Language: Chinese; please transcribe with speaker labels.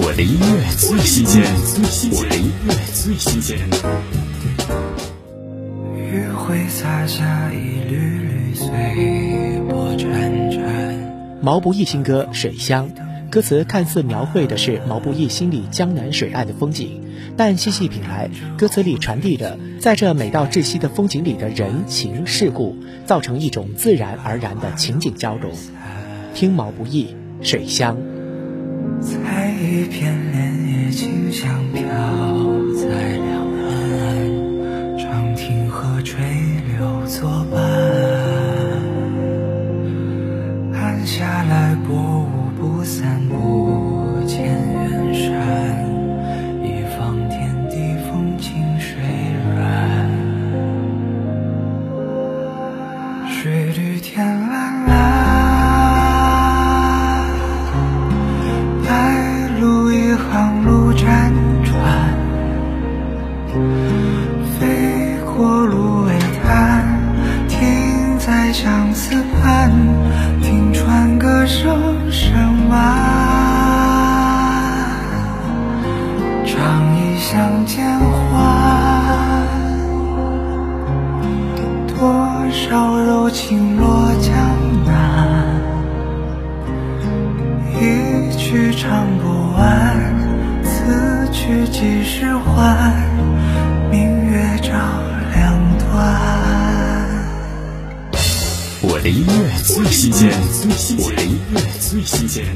Speaker 1: 我的音乐最新鲜，我的音乐最新鲜。
Speaker 2: 余晖洒下一缕缕随波潺潺。
Speaker 3: 毛不易新歌《水乡》，歌词看似描绘的是毛不易心里江南水岸的风景，但细细品来，歌词里传递的，在这美到窒息的风景里的人情世故，造成一种自然而然的情景交融。听毛不易《水乡》。
Speaker 2: 一片莲叶清香飘在两岸，长亭和垂柳作伴。暗下来薄雾不散，不见远山。一方天地风静水软，水绿天蓝蓝。在相思畔，听船歌声声晚。长忆相见欢，多少柔情落江南。一曲唱不完，此曲几时还？
Speaker 1: 我的音乐最新鲜，我的音乐最新鲜。